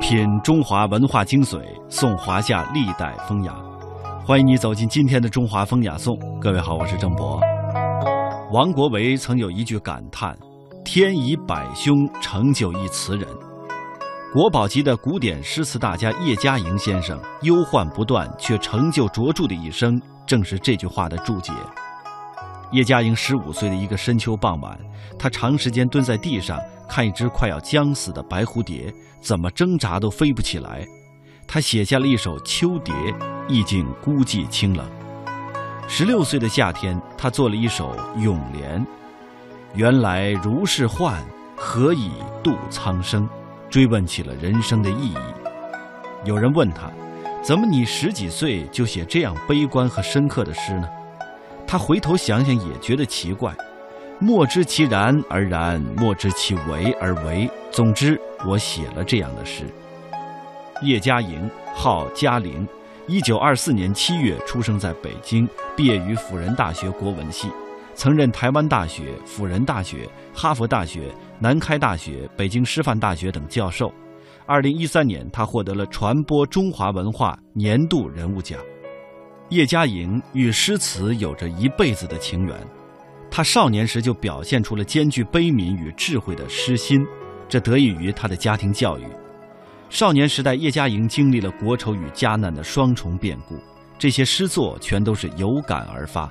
品中华文化精髓，颂华夏历代风雅。欢迎你走进今天的《中华风雅颂》。各位好，我是郑博。王国维曾有一句感叹：“天以百凶成就一词人。”国宝级的古典诗词大家叶嘉莹先生忧患不断却成就卓著的一生，正是这句话的注解。叶嘉莹十五岁的一个深秋傍晚，她长时间蹲在地上看一只快要将死的白蝴蝶。怎么挣扎都飞不起来，他写下了一首《秋蝶》，意境孤寂清冷。十六岁的夏天，他做了一首《咏莲》，原来如是幻，何以度苍生？追问起了人生的意义。有人问他，怎么你十几岁就写这样悲观和深刻的诗呢？他回头想想也觉得奇怪。莫知其然而然，莫知其为而为。总之，我写了这样的诗。叶嘉莹，号嘉玲，一九二四年七月出生在北京，毕业于辅仁大学国文系，曾任台湾大学、辅仁大学、哈佛大学、南开大学、北京师范大学等教授。二零一三年，他获得了传播中华文化年度人物奖。叶嘉莹与诗词有着一辈子的情缘。他少年时就表现出了兼具悲悯与智慧的诗心，这得益于他的家庭教育。少年时代，叶嘉莹经历了国仇与家难的双重变故，这些诗作全都是有感而发。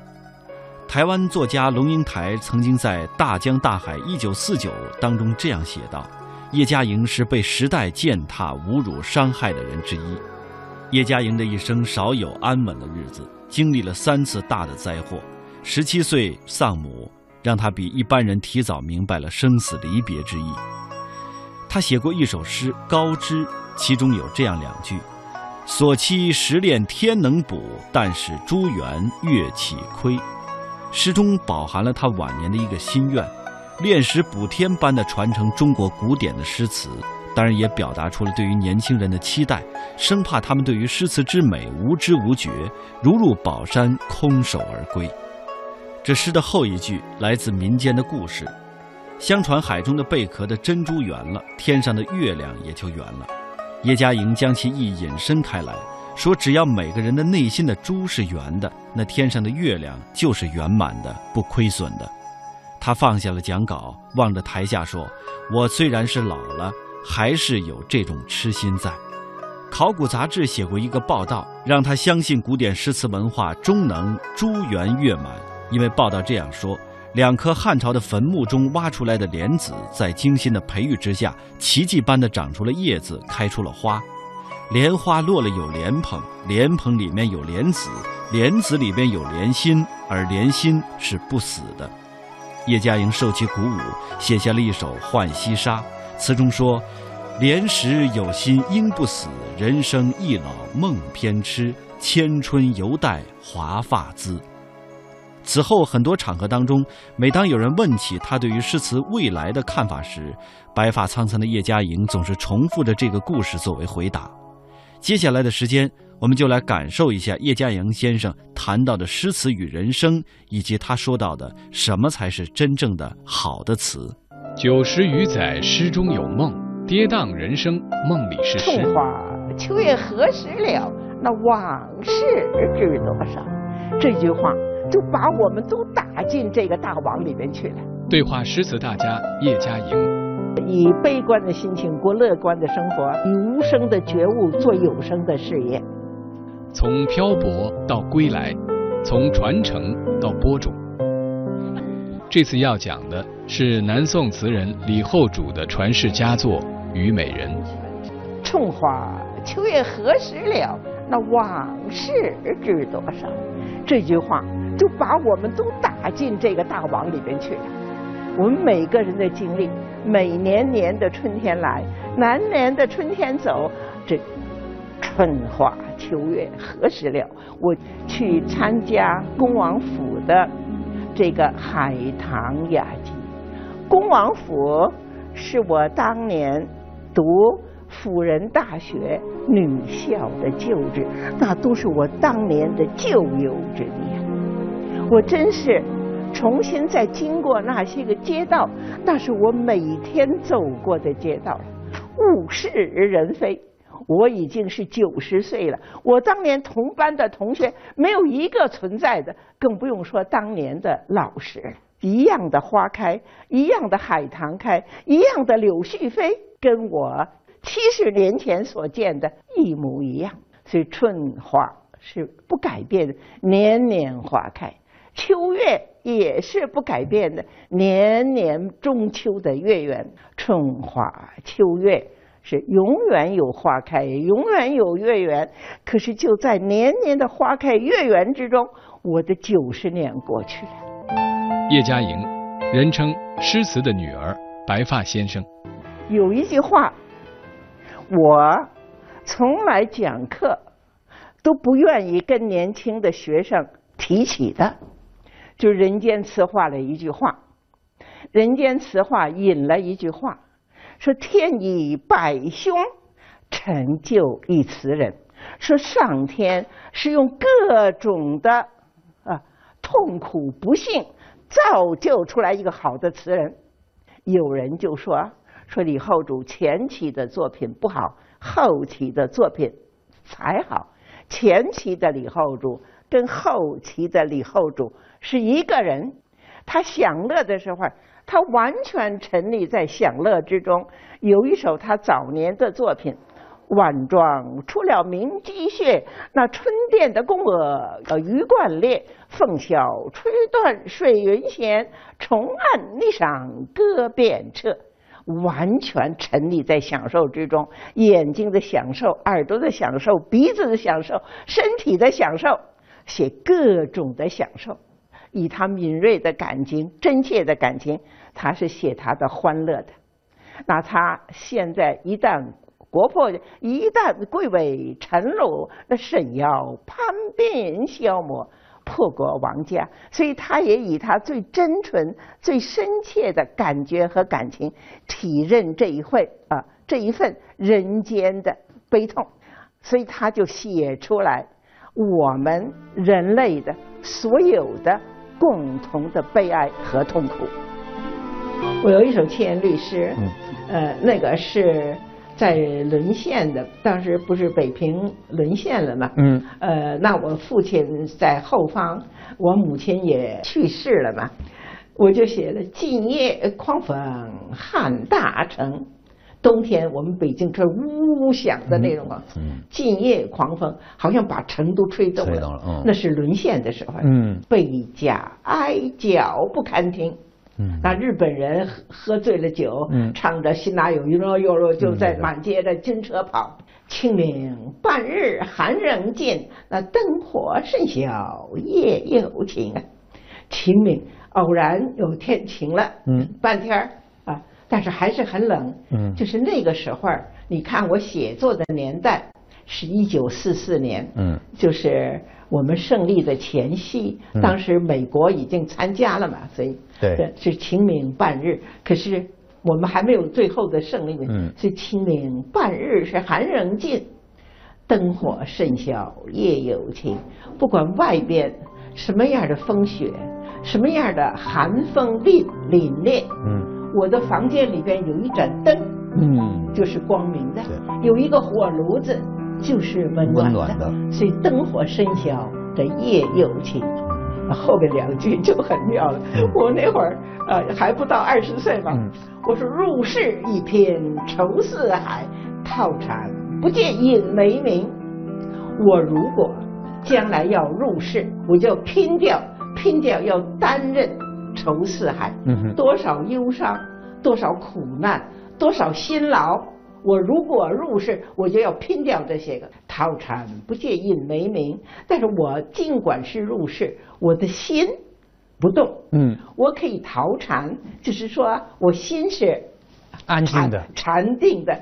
台湾作家龙应台曾经在《大江大海一九四九》当中这样写道：“叶嘉莹是被时代践踏、侮辱、伤害的人之一。”叶嘉莹的一生少有安稳的日子，经历了三次大的灾祸。十七岁丧母，让她比一般人提早明白了生死离别之意。他写过一首诗《高知》，其中有这样两句：“所期时练天能补，但使朱元月起亏。”诗中饱含了他晚年的一个心愿，炼石补天般的传承中国古典的诗词。当然，也表达出了对于年轻人的期待，生怕他们对于诗词之美无知无觉，如入宝山空手而归。这诗的后一句来自民间的故事，相传海中的贝壳的珍珠圆了，天上的月亮也就圆了。叶嘉莹将其意引申开来，说只要每个人的内心的珠是圆的，那天上的月亮就是圆满的，不亏损的。他放下了讲稿，望着台下说：“我虽然是老了，还是有这种痴心在。”考古杂志写过一个报道，让他相信古典诗词文化终能珠圆月满。因为报道这样说，两颗汉朝的坟墓中挖出来的莲子，在精心的培育之下，奇迹般的长出了叶子，开出了花。莲花落了有莲蓬，莲蓬里面有莲子，莲子里面有莲心，而莲心是不死的。叶嘉莹受其鼓舞，写下了一首《浣溪沙》，词中说：“莲时有心应不死，人生易老梦偏痴，千春犹待华发滋。”此后很多场合当中，每当有人问起他对于诗词未来的看法时，白发苍苍的叶嘉莹总是重复着这个故事作为回答。接下来的时间，我们就来感受一下叶嘉莹先生谈到的诗词与人生，以及他说到的什么才是真正的好的词。九十余载诗中有梦，跌宕人生梦里是诗。春花秋月何时了？那往事知多少？这句话。就把我们都打进这个大网里面去了。对话诗词大家叶嘉莹，以悲观的心情过乐观的生活，以无声的觉悟做有声的事业。从漂泊到归来，从传承到播种。这次要讲的是南宋词人李后主的传世佳作《虞美人》。春花秋月何时了？那往事知多少？这句话。就把我们都打进这个大网里边去了。我们每个人的经历，每年年的春天来，南年的春天走，这春花秋月何时了？我去参加恭王府的这个海棠雅集。恭王府是我当年读辅仁大学女校的旧址，那都是我当年的旧友之地。我真是重新再经过那些个街道，那是我每天走过的街道。物是人非，我已经是九十岁了。我当年同班的同学没有一个存在的，更不用说当年的老师了。一样的花开，一样的海棠开，一样的柳絮飞，跟我七十年前所见的一模一样。所以春花是不改变的，年年花开；秋月也是不改变的，年年中秋的月圆。春花秋月是永远有花开，永远有月圆。可是就在年年的花开月圆之中，我的九十年过去了。叶嘉莹，人称诗词的女儿，白发先生。有一句话，我从来讲课都不愿意跟年轻的学生提起的，就《人间词话》的一句话，《人间词话》引了一句话，说天以百凶成就一词人，说上天是用各种的啊痛苦不幸。造就出来一个好的词人，有人就说说李后主前期的作品不好，后期的作品才好。前期的李后主跟后期的李后主是一个人，他享乐的时候，他完全沉溺在享乐之中。有一首他早年的作品。晚妆出了明鸡血，那春殿的宫娥呃鱼贯裂，凤箫吹断水云闲，重按霓裳歌遍彻，完全沉溺在享受之中，眼睛的享受，耳朵的享受，鼻子的享受，身体的享受，写各种的享受，以他敏锐的感情、真切的感情，他是写他的欢乐的。那他现在一旦。国破一旦贵为臣虏，那甚要叛变消磨破国亡家。所以他也以他最真纯、最深切的感觉和感情，体认这一份啊这一份人间的悲痛。所以他就写出来我们人类的所有的共同的悲哀和痛苦。我有一首七言律诗，呃，那个是。在沦陷的，当时不是北平沦陷了嘛？嗯。呃，那我父亲在后方，我母亲也去世了嘛，我就写了“今夜狂风撼大城”。冬天我们北京这呜呜响的那种啊，今夜狂风好像把城都吹动了。嗯。那是沦陷的时候。嗯。倍加哀叫不堪听。那日本人喝喝醉了酒，嗯唱着“新哪有哟哟哟”，就在满街的军车跑。清明半日寒仍尽，那灯火甚小夜又晴啊。清明偶然有天晴了，嗯半天儿啊，但是还是很冷。嗯就是那个时候，你看我写作的年代是一九四四年，嗯就是。我们胜利的前夕，当时美国已经参加了嘛，所以对是清明半日。可是我们还没有最后的胜利呢，所以清明半日是寒仍尽，灯火甚小夜有情。不管外边什么样的风雪，什么样的寒风凛凛冽，嗯，我的房间里边有一盏灯，嗯，就是光明的，有一个火炉子。就是温暖的，所以灯火深宵的夜又晴。后边两句就很妙了。我那会儿呃还不到二十岁嘛，我说入世一篇愁似海，套禅不见影没名。我如果将来要入世，我就拼掉拼掉要担任愁似海，多少忧伤，多少苦难，多少辛劳。我如果入世，我就要拼掉这些个逃禅不借印为名。但是我尽管是入世，我的心不动。嗯，我可以逃禅，就是说我心是安静的、禅定的。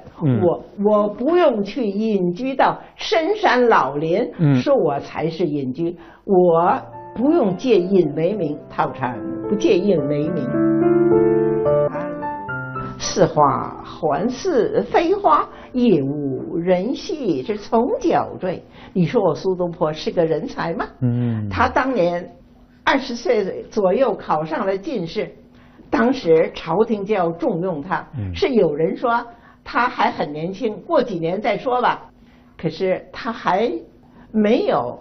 我我不用去隐居到深山老林，说我才是隐居。我不用借印为名，套禅不借印为名。似花还似非花，夜无人惜是从脚坠。你说我苏东坡是个人才吗？嗯，他当年二十岁左右考上了进士，当时朝廷就要重用他，是有人说他还很年轻，过几年再说吧。可是他还没有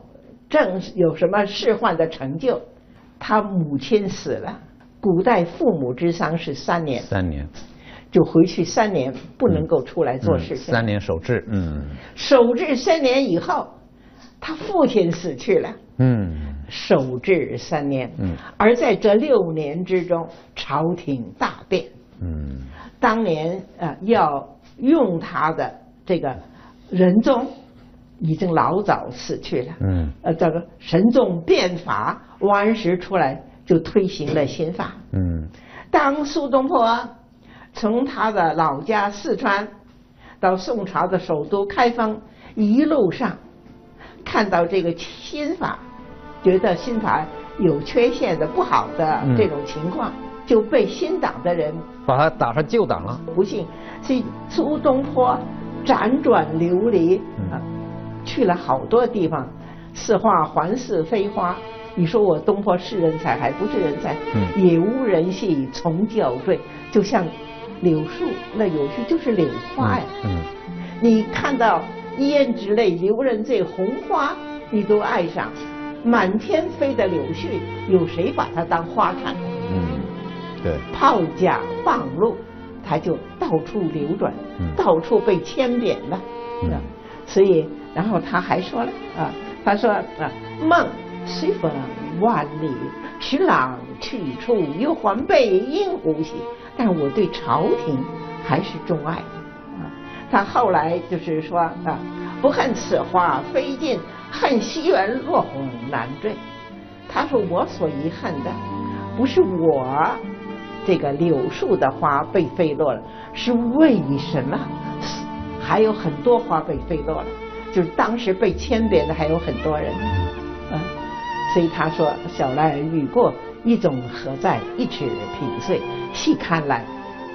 正有什么仕宦的成就，他母亲死了。古代父母之丧是三年，三年就回去三年不能够出来做事情。三年守制，嗯，守制三年以后，他父亲死去了，嗯，守制三年，嗯，而在这六年之中，朝廷大变，嗯，当年呃要用他的这个仁宗已经老早死去了，嗯，呃，这个神宗变法，王安石出来。就推行了新法。嗯，当苏东坡从他的老家四川到宋朝的首都开封，一路上看到这个新法，觉得新法有缺陷的、不好的这种情况，就被新党的人把他打上旧党了。不幸，所以苏东坡辗转流离啊，去了好多地方，似画还似非花。你说我东坡是人才还不是人才？嗯，也无人系从教坠，就像柳树，那柳絮就是柳花呀。嗯，你看到胭脂泪，留人醉，红花你都爱上，满天飞的柳絮，有谁把它当花看？嗯，对。炮甲傍路，它就到处流转，到处被牵连了。嗯，所以然后他还说了啊，他说啊梦。随风万里，徐郎去处又还背应无息。但我对朝廷还是钟爱的啊。他后来就是说啊，不恨此花飞尽，恨西园落红难缀。他说我所遗恨的，不是我这个柳树的花被飞落了，是为什么还有很多花被飞落了？就是当时被牵连的还有很多人。所以他说：“小兰雨过，一种何在？一尺平碎。细看来，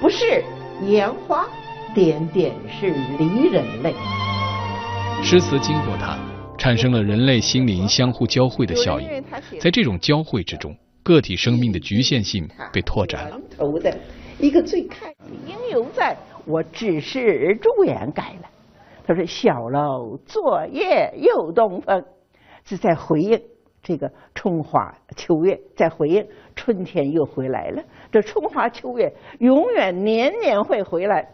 不是烟花，点点是离人泪。”诗词经过它，产生了人类心灵相互交汇的效应。在这种交汇之中，个体生命的局限性被拓展了。头的一个最开应犹在，我只是朱颜改了。他说：“小楼昨夜又东风。”是在回应。这个春花秋月在回应，春天又回来了。这春花秋月永远年年会回来，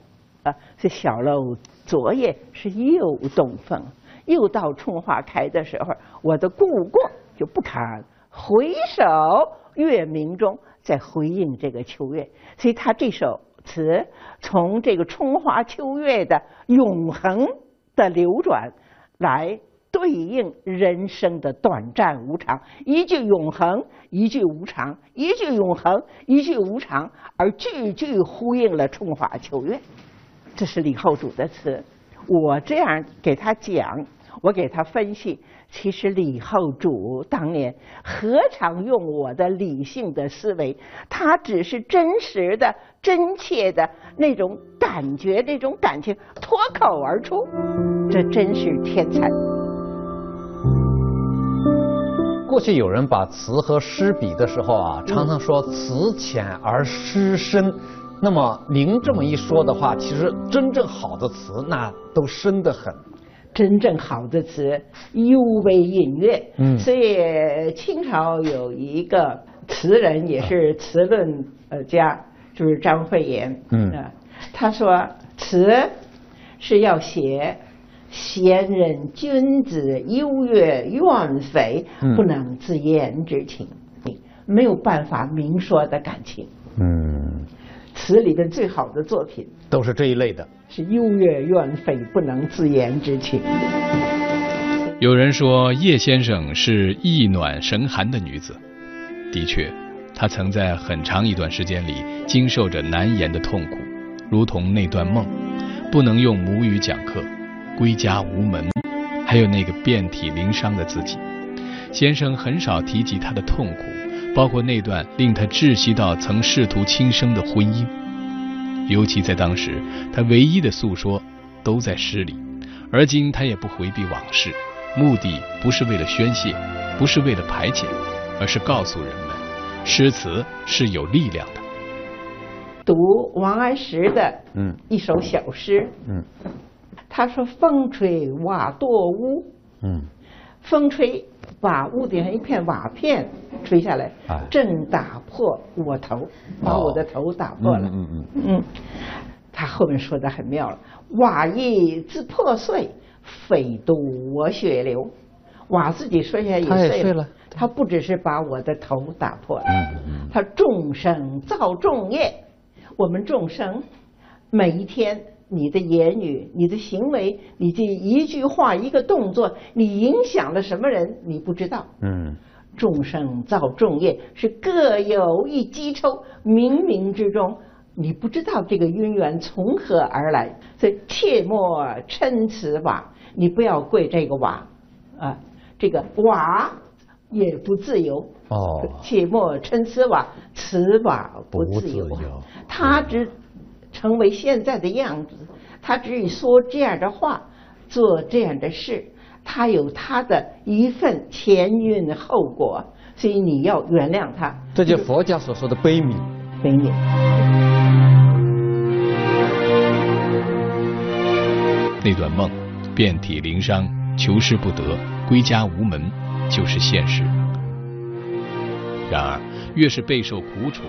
啊！这小楼昨夜是又东风，又到春花开的时候，我的故国就不堪回首月明中，在回应这个秋月。所以他这首词从这个春花秋月的永恒的流转来。对应人生的短暂无常，一句永恒，一句无常，一句永恒，一句无常，而句句呼应了春花秋月。这是李后主的词，我这样给他讲，我给他分析。其实李后主当年何尝用我的理性的思维？他只是真实的、真切的那种感觉、那种感情脱口而出，这真是天才。过去有人把词和诗比的时候啊，常常说词浅而诗深。那么您这么一说的话，其实真正好的词那都深得很。真正好的词幽微隐约。嗯。所以清朝有一个词人，也是词论呃家，就是张惠言。嗯。他说词是要写。贤人君子优越怨匪，不能自言之情，没有办法明说的感情。嗯，词里的最好的作品都是这一类的，是优越怨匪，不能自言之情。有人说叶先生是意暖神寒的女子，的确，她曾在很长一段时间里经受着难言的痛苦，如同那段梦，不能用母语讲课。归家无门，还有那个遍体鳞伤的自己。先生很少提及他的痛苦，包括那段令他窒息到曾试图轻生的婚姻。尤其在当时，他唯一的诉说都在诗里。而今他也不回避往事，目的不是为了宣泄，不是为了排遣，而是告诉人们，诗词是有力量的。读王安石的嗯一首小诗嗯，他说：“风吹瓦堕屋，嗯，风吹把屋顶上一片瓦片吹下来，正打破我头，把我的头打破了。嗯嗯嗯，他后面说的很妙了，瓦亦自破碎，非独我血流。瓦自己摔下来也碎了，他不只是把我的头打破了，他众生造众业。”我们众生每一天，你的言语、你的行为、你这一句话、一个动作，你影响了什么人？你不知道。嗯。众生造众业，是各有一机抽，冥冥之中，你不知道这个因缘从何而来。所以切莫称此瓦，你不要跪这个瓦啊，这个瓦也不自由。哦，切莫称此瓦，此瓦不自由。他只成为现在的样子，他只以说这样的话，做这样的事，他有他的一份前因后果，所以你要原谅他。这就佛家所说的悲悯。悲悯。那段梦，遍体鳞伤，求师不得，归家无门，就是现实。然而，越是备受苦楚，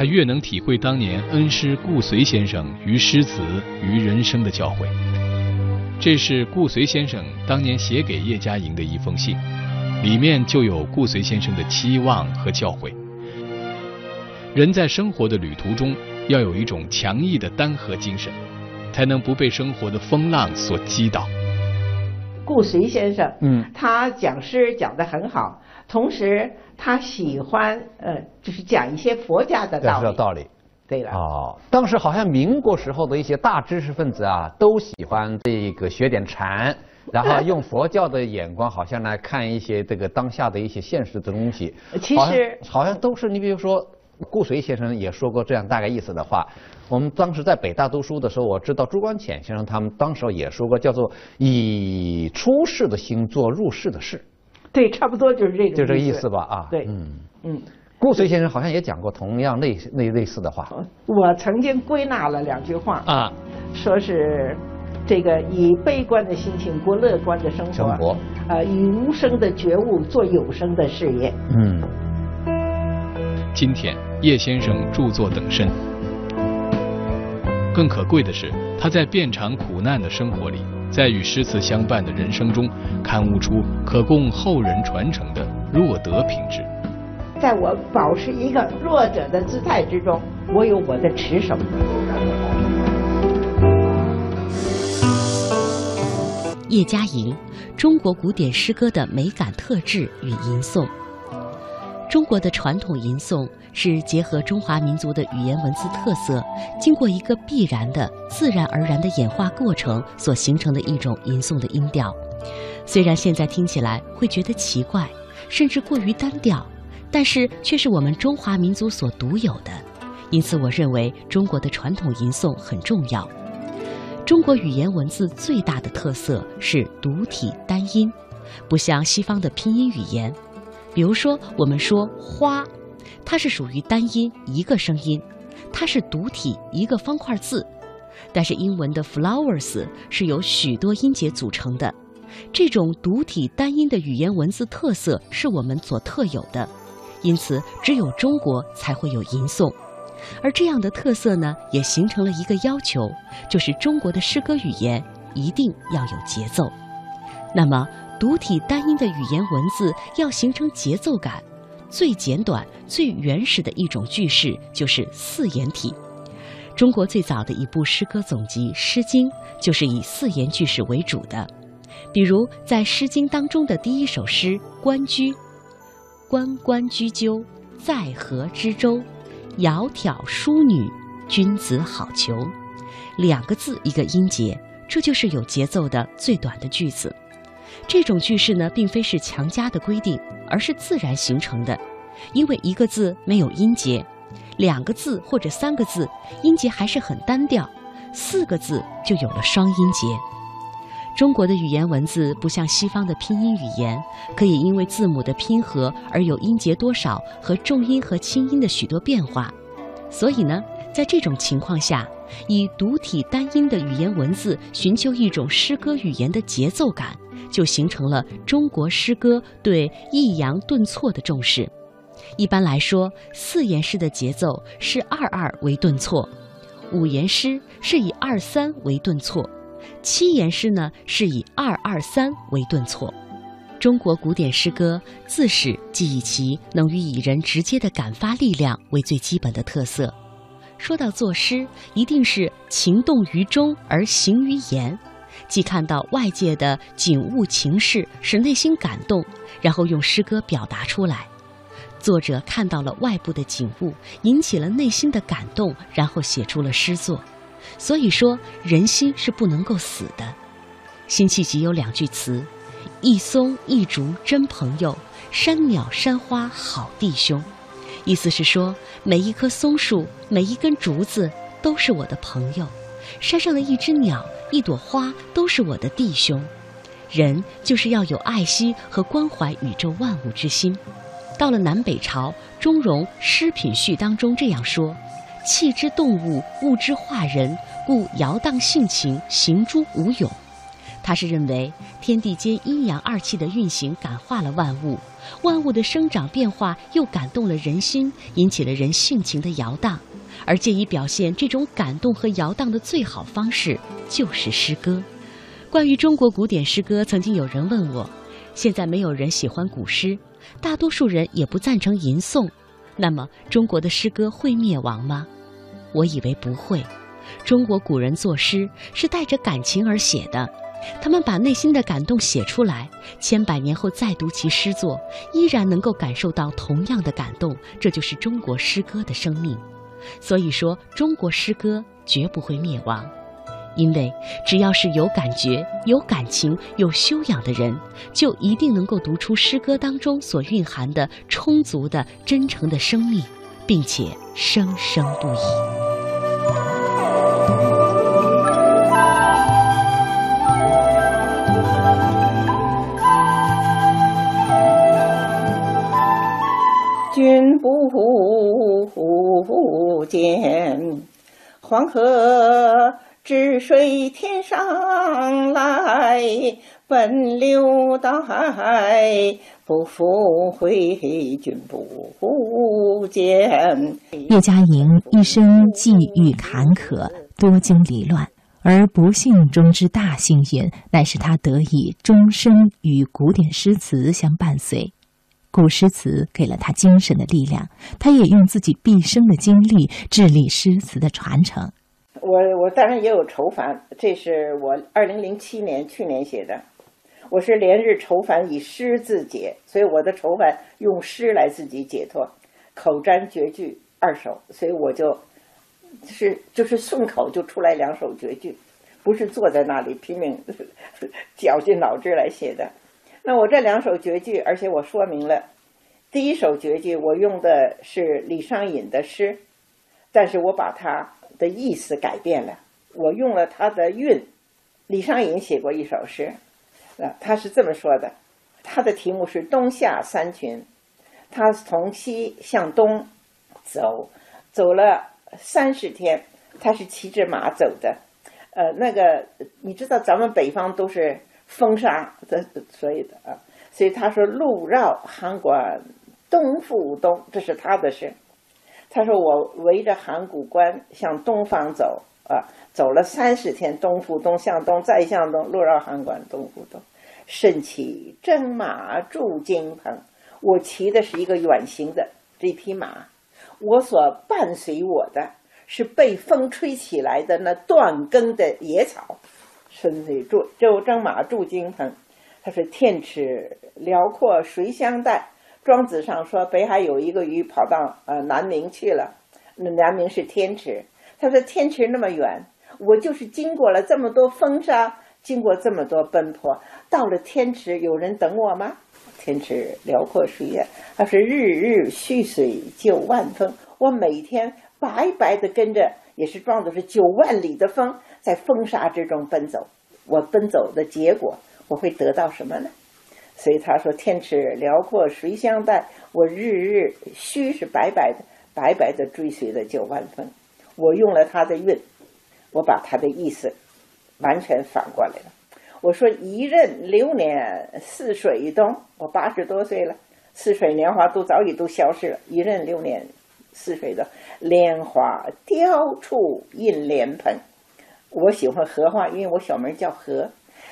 他越能体会当年恩师顾随先生于诗词于人生的教诲。这是顾随先生当年写给叶嘉莹的一封信，里面就有顾随先生的期望和教诲。人在生活的旅途中，要有一种强毅的单核精神，才能不被生活的风浪所击倒。顾随先生，嗯，他讲诗讲得很好，同时他喜欢呃，就是讲一些佛家的道理。道理。对了。哦，当时好像民国时候的一些大知识分子啊，都喜欢这个学点禅，然后用佛教的眼光，好像来看一些这个当下的一些现实的东西。其实好像都是你比如说。顾随先生也说过这样大概意思的话。我们当时在北大读书的时候，我知道朱光潜先生他们当时也说过，叫做以出世的心做入世的事。对，差不多就是这个。就这个意思吧，啊。对。嗯嗯。顾随先生好像也讲过同样类类类似的话。我曾经归纳了两句话啊，说是这个以悲观的心情过乐观的生活。生活。呃，以无声的觉悟做有声的事业。嗯。今天。叶先生著作等身，更可贵的是，他在遍尝苦难的生活里，在与诗词相伴的人生中，刊悟出可供后人传承的弱德品质。在我保持一个弱者的姿态之中，我有我的持守。叶嘉莹，中国古典诗歌的美感特质与吟诵。中国的传统吟诵是结合中华民族的语言文字特色，经过一个必然的、自然而然的演化过程所形成的一种吟诵的音调。虽然现在听起来会觉得奇怪，甚至过于单调，但是却是我们中华民族所独有的。因此，我认为中国的传统吟诵很重要。中国语言文字最大的特色是独体单音，不像西方的拼音语言。比如说，我们说“花”，它是属于单音一个声音，它是独体一个方块字。但是英文的 “flowers” 是由许多音节组成的。这种独体单音的语言文字特色是我们所特有的，因此只有中国才会有吟诵。而这样的特色呢，也形成了一个要求，就是中国的诗歌语言一定要有节奏。那么。独体单音的语言文字要形成节奏感，最简短、最原始的一种句式就是四言体。中国最早的一部诗歌总集《诗经》就是以四言句式为主的。比如在《诗经》当中的第一首诗《关雎》：“关关雎鸠，在河之洲。窈窕淑女，君子好逑。”两个字一个音节，这就是有节奏的最短的句子。这种句式呢，并非是强加的规定，而是自然形成的。因为一个字没有音节，两个字或者三个字音节还是很单调，四个字就有了双音节。中国的语言文字不像西方的拼音语言，可以因为字母的拼合而有音节多少和重音和轻音的许多变化。所以呢，在这种情况下，以独体单音的语言文字寻求一种诗歌语言的节奏感，就形成了中国诗歌对抑扬顿挫的重视。一般来说，四言诗的节奏是二二为顿挫，五言诗是以二三为顿挫。七言诗呢，是以二二三为顿挫。中国古典诗歌自始即以其能与以人直接的感发力量为最基本的特色。说到作诗，一定是情动于中而行于言，既看到外界的景物情事，使内心感动，然后用诗歌表达出来。作者看到了外部的景物，引起了内心的感动，然后写出了诗作。所以说，人心是不能够死的。《辛弃疾》有两句词：“一松一竹真朋友，山鸟山花好弟兄。”意思是说，每一棵松树、每一根竹子都是我的朋友，山上的一只鸟、一朵花都是我的弟兄。人就是要有爱惜和关怀宇宙万物之心。到了南北朝，钟嵘《诗品序》当中这样说。气之动物，物之化人，故摇荡性情，行诸无有。他是认为天地间阴阳二气的运行感化了万物，万物的生长变化又感动了人心，引起了人性情的摇荡。而借以表现这种感动和摇荡的最好方式，就是诗歌。关于中国古典诗歌，曾经有人问我：现在没有人喜欢古诗，大多数人也不赞成吟诵。那么，中国的诗歌会灭亡吗？我以为不会。中国古人作诗是带着感情而写的，他们把内心的感动写出来，千百年后再读其诗作，依然能够感受到同样的感动。这就是中国诗歌的生命。所以说，中国诗歌绝不会灭亡。因为只要是有感觉、有感情、有修养的人，就一定能够读出诗歌当中所蕴含的充足的、真诚的生命，并且生生不已。君不见黄河。之水天上来，奔流到海，不复回，君不见。叶嘉莹一生际遇坎坷，多经离乱，而不幸中之大幸运，乃是他得以终身与古典诗词相伴随。古诗词给了他精神的力量，他也用自己毕生的精力致力诗词的传承。我我当然也有愁烦，这是我二零零七年去年写的，我是连日愁烦以诗自解，所以我的愁烦用诗来自己解脱，口占绝句二首，所以我就，是就是顺口就出来两首绝句，不是坐在那里拼命 绞尽脑汁来写的。那我这两首绝句，而且我说明了，第一首绝句我用的是李商隐的诗，但是我把它。的意思改变了，我用了他的韵。李商隐写过一首诗，啊，他是这么说的：他的题目是《冬夏三群》，他从西向东走，走了三十天，他是骑着马走的。呃，那个你知道，咱们北方都是风沙的，所以的啊，所以他说路绕函馆东复东，这是他的诗。他说：“我围着函谷关向东方走，啊，走了三十天，东复东，向东再向东，路绕函馆东复东。甚骑征马驻京棚，我骑的是一个远行的这匹马，我所伴随我的是被风吹起来的那断根的野草。甚至驻就征马住京城，他说天池辽阔谁相待？”庄子上说，北海有一个鱼跑到呃南冥去了，那南冥是天池。他说天池那么远，我就是经过了这么多风沙，经过这么多奔波，到了天池，有人等我吗？天池辽阔水远，他说日日蓄水九万峰，我每天白白的跟着，也是装的是九万里的风，在风沙之中奔走。我奔走的结果，我会得到什么呢？所以他说：“天池辽阔，谁相待？我日日须是白白的，白白的追随的九万分。”我用了他的韵，我把他的意思完全反过来了。我说：“一任流年似水东。”我八十多岁了，似水年华都早已都消失了。一任流年似水东，莲花凋处印莲蓬。我喜欢荷花，因为我小名叫荷。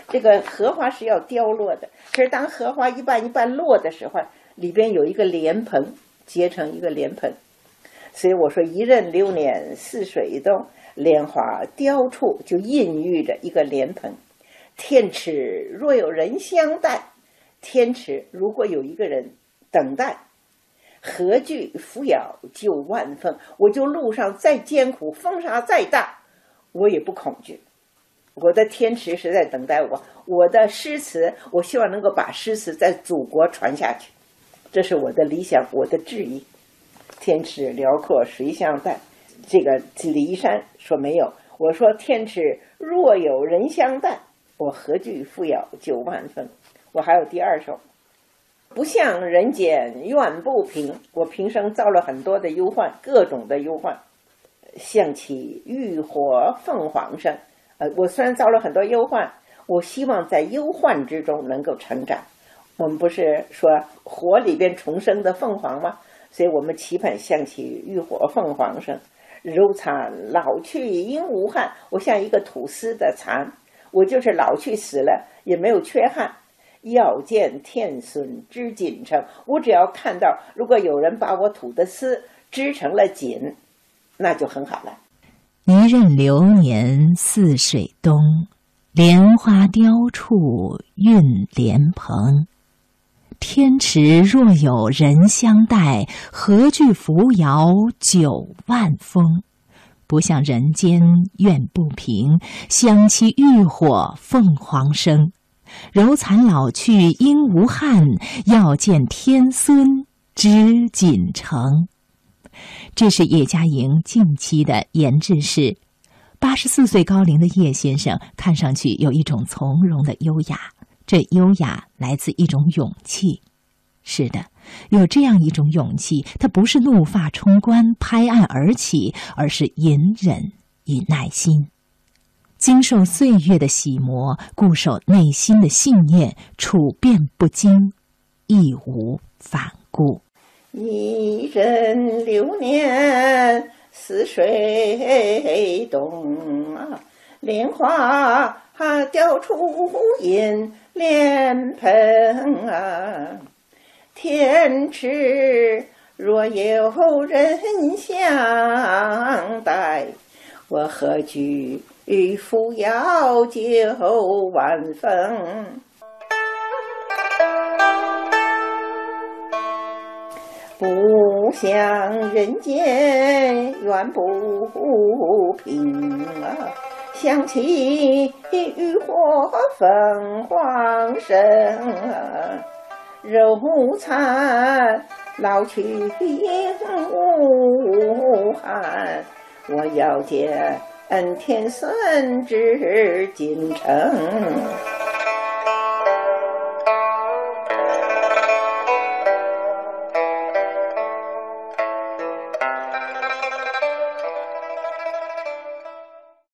这个荷花是要凋落的，可是当荷花一半一半落的时候，里边有一个莲蓬结成一个莲蓬，所以我说一任流年似水东，莲花凋处就孕育着一个莲蓬。天池若有人相待，天池如果有一个人等待，何惧扶摇九万峰？我就路上再艰苦，风沙再大，我也不恐惧。我的天池是在等待我，我的诗词，我希望能够把诗词在祖国传下去，这是我的理想，我的志意。天池辽阔，谁相待？这个李一山说没有，我说天池若有人相待，我何惧富有九万分？我还有第二首，不向人间怨不平。我平生遭了很多的忧患，各种的忧患，象起浴火凤凰生。呃，我虽然遭了很多忧患，我希望在忧患之中能够成长。我们不是说火里边重生的凤凰吗？所以我们期盼象起浴火凤凰生，柔蚕老去应无憾。我像一个吐丝的蚕，我就是老去死了也没有缺憾。要见天孙织锦成，我只要看到，如果有人把我吐的丝织成了锦，那就很好了。一任流年似水东，莲花凋处韵莲蓬。天池若有人相待，何惧扶摇九万峰？不向人间怨不平，香期浴火凤凰生。柔残老去应无憾，要见天孙织锦成。这是叶嘉莹近期的研制诗。八十四岁高龄的叶先生，看上去有一种从容的优雅。这优雅来自一种勇气。是的，有这样一种勇气，它不是怒发冲冠、拍案而起，而是隐忍与耐心，经受岁月的洗磨，固守内心的信念，处变不惊，义无反顾。一任流年似水东啊，莲花还雕出银莲蓬啊。天池若有人相待，我何惧扶摇九万峰？不向人间怨不平啊，想起浴火凤凰声啊，肉残老去应无憾，我要见天孙织锦成。